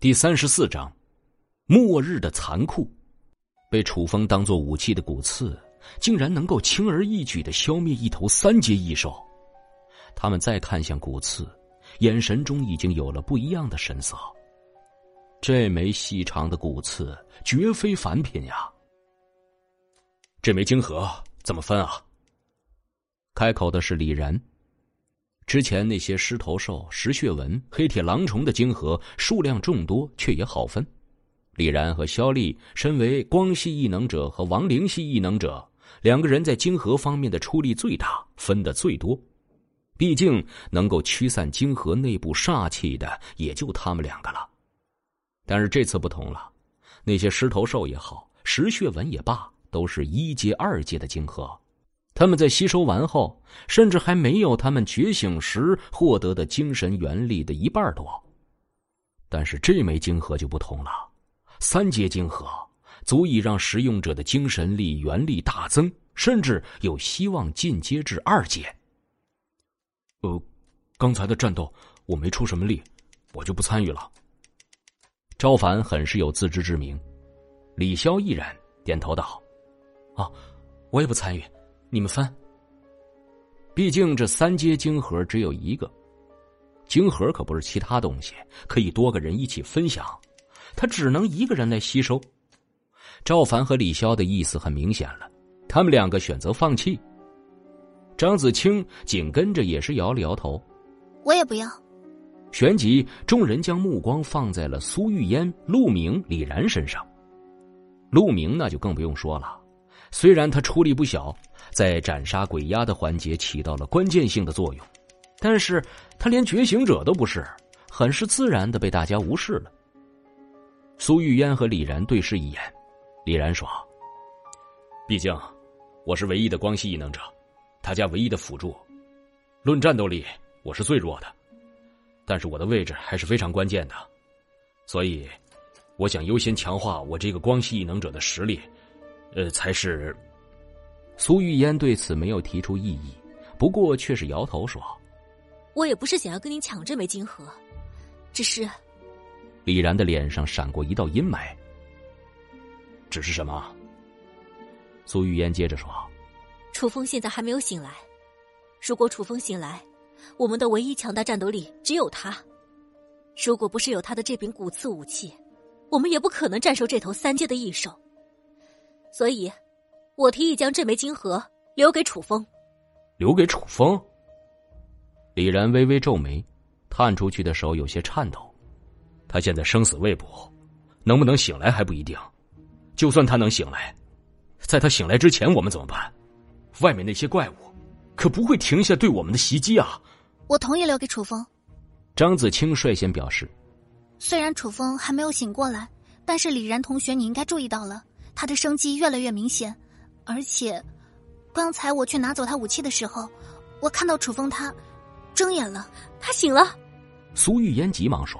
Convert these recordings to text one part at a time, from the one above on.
第三十四章，末日的残酷。被楚风当做武器的骨刺，竟然能够轻而易举的消灭一头三阶异兽。他们再看向骨刺，眼神中已经有了不一样的神色。这枚细长的骨刺绝非凡品呀！这枚晶核怎么分啊？开口的是李然。之前那些狮头兽、石血纹、黑铁狼虫的晶核数量众多，却也好分。李然和肖丽身为光系异能者和亡灵系异能者，两个人在晶核方面的出力最大，分的最多。毕竟能够驱散晶核内部煞气的，也就他们两个了。但是这次不同了，那些狮头兽也好，石血纹也罢，都是一阶、二阶的晶核。他们在吸收完后，甚至还没有他们觉醒时获得的精神元力的一半多。但是这枚晶核就不同了，三阶晶核足以让使用者的精神力、元力大增，甚至有希望进阶至二阶。呃，刚才的战斗我没出什么力，我就不参与了。赵凡很是有自知之明，李潇毅然点头道：“啊，我也不参与。”你们翻。毕竟这三阶晶核只有一个，晶核可不是其他东西，可以多个人一起分享，他只能一个人来吸收。赵凡和李潇的意思很明显了，他们两个选择放弃。张子清紧跟着也是摇了摇头，我也不要。旋即，众人将目光放在了苏玉烟、陆明、李然身上。陆明那就更不用说了。虽然他出力不小，在斩杀鬼压的环节起到了关键性的作用，但是他连觉醒者都不是，很是自然的被大家无视了。苏玉烟和李然对视一眼，李然说：“毕竟我是唯一的光系异能者，他家唯一的辅助，论战斗力我是最弱的，但是我的位置还是非常关键的，所以我想优先强化我这个光系异能者的实力。”呃，才是。苏玉烟对此没有提出异议，不过却是摇头说：“我也不是想要跟你抢这枚金盒，只是……”李然的脸上闪过一道阴霾。只是什么？苏玉烟接着说：“楚风现在还没有醒来，如果楚风醒来，我们的唯一强大战斗力只有他。如果不是有他的这柄骨刺武器，我们也不可能战胜这头三阶的异兽。”所以，我提议将这枚金盒留给楚风。留给楚风。李然微微皱眉，探出去的手有些颤抖。他现在生死未卜，能不能醒来还不一定。就算他能醒来，在他醒来之前，我们怎么办？外面那些怪物可不会停下对我们的袭击啊！我同意留给楚风。张子清率先表示。虽然楚风还没有醒过来，但是李然同学，你应该注意到了。他的生机越来越明显，而且，刚才我去拿走他武器的时候，我看到楚风他睁眼了，他醒了。苏玉烟急忙说：“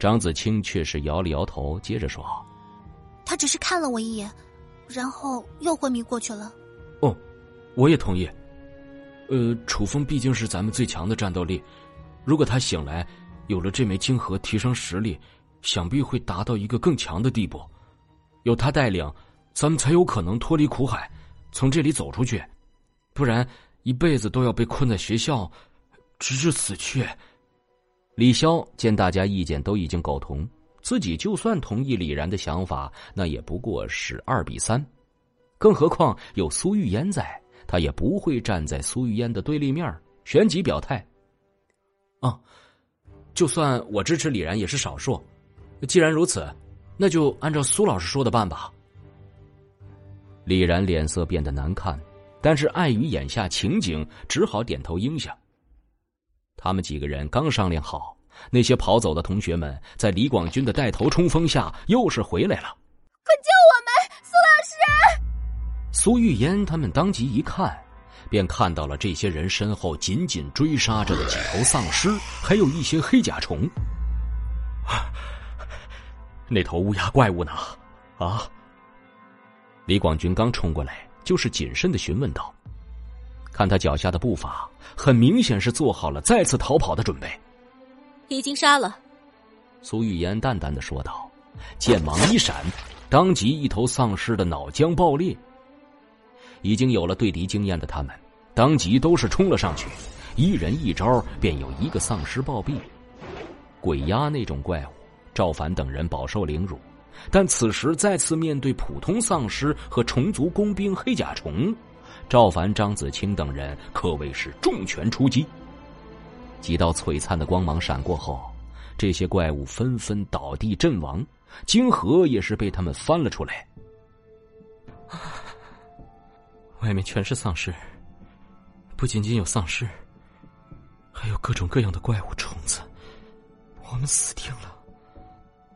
张子清却是摇了摇头，接着说：‘他只是看了我一眼，然后又昏迷过去了。’哦，我也同意。呃，楚风毕竟是咱们最强的战斗力，如果他醒来，有了这枚晶核提升实力，想必会达到一个更强的地步。”有他带领，咱们才有可能脱离苦海，从这里走出去，不然一辈子都要被困在学校，直至死去。李潇见大家意见都已经苟同，自己就算同意李然的想法，那也不过是二比三，更何况有苏玉烟在，他也不会站在苏玉烟的对立面。旋即表态：“啊，就算我支持李然，也是少数。既然如此。”那就按照苏老师说的办吧。李然脸色变得难看，但是碍于眼下情景，只好点头应下。他们几个人刚商量好，那些跑走的同学们在李广军的带头冲锋下，又是回来了。快救我们，苏老师！苏玉烟他们当即一看，便看到了这些人身后紧紧追杀着的几头丧尸，还有一些黑甲虫。那头乌鸦怪物呢？啊！李广军刚冲过来，就是谨慎的询问道。看他脚下的步伐，很明显是做好了再次逃跑的准备。已经杀了。苏玉言淡淡的说道，剑芒一闪，当即一头丧尸的脑浆爆裂。已经有了对敌经验的他们，当即都是冲了上去，一人一招便有一个丧尸暴毙。鬼压那种怪物，赵凡等人饱受凌辱，但此时再次面对普通丧尸和虫族工兵黑甲虫，赵凡、张子清等人可谓是重拳出击。几道璀璨的光芒闪过后，这些怪物纷纷倒地阵亡，金河也是被他们翻了出来。外面全是丧尸，不仅仅有丧尸，还有各种各样的怪物虫子。我们死定了！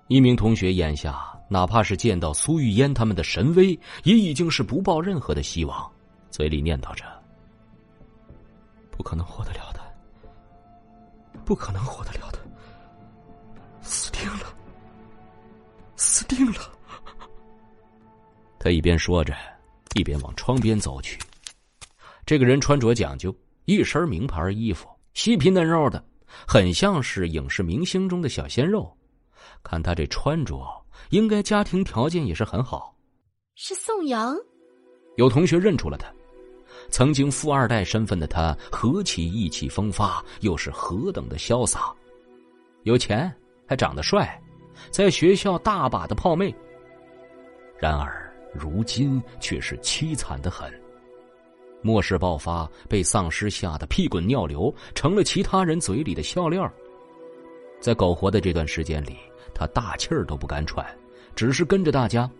一名同学眼下哪怕是见到苏玉烟他们的神威，也已经是不抱任何的希望，嘴里念叨着：“不可能活得了的，不可能活得了的，死定了，死定了！”他一边说着，一边往窗边走去。这个人穿着讲究，一身名牌衣服，细皮嫩肉的。很像是影视明星中的小鲜肉，看他这穿着，应该家庭条件也是很好。是宋阳，有同学认出了他，曾经富二代身份的他，何其意气风发，又是何等的潇洒，有钱还长得帅，在学校大把的泡妹。然而如今却是凄惨的很。末世爆发，被丧尸吓得屁滚尿流，成了其他人嘴里的笑料。在苟活的这段时间里，他大气儿都不敢喘，只是跟着大家，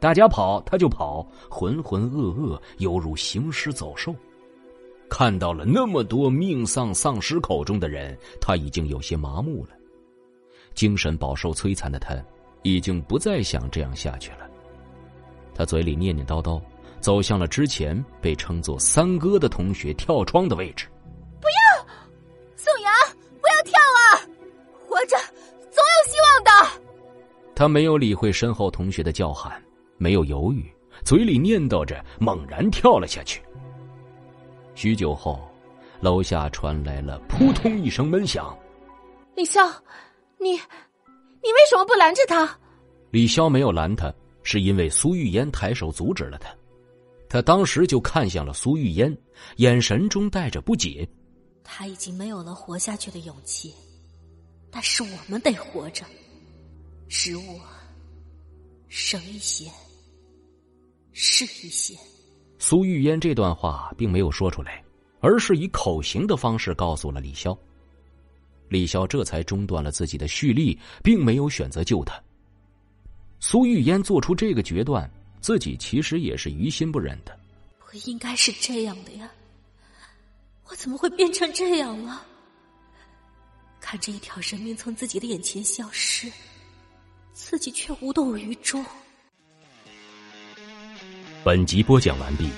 大家跑他就跑，浑浑噩噩，犹如行尸走兽。看到了那么多命丧丧尸口中的人，他已经有些麻木了。精神饱受摧残的他，已经不再想这样下去了。他嘴里念念叨叨。走向了之前被称作三哥的同学跳窗的位置。他没有理会身后同学的叫喊，没有犹豫，嘴里念叨着，猛然跳了下去。许久后，楼下传来了扑通一声闷响。李潇，你，你为什么不拦着他？李潇没有拦他，是因为苏玉烟抬手阻止了他。他当时就看向了苏玉烟，眼神中带着不解。他已经没有了活下去的勇气，但是我们得活着。食物省一些，是一些。苏玉烟这段话并没有说出来，而是以口型的方式告诉了李潇。李潇这才中断了自己的蓄力，并没有选择救他。苏玉烟做出这个决断。自己其实也是于心不忍的，不应该是这样的呀！我怎么会变成这样了？看着一条人命从自己的眼前消失，自己却无动于衷。本集播讲完毕，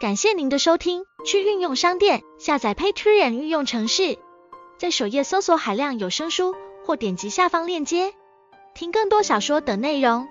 感谢您的收听。去运用商店下载 Patreon 运用城市，在首页搜索海量有声书，或点击下方链接听更多小说等内容。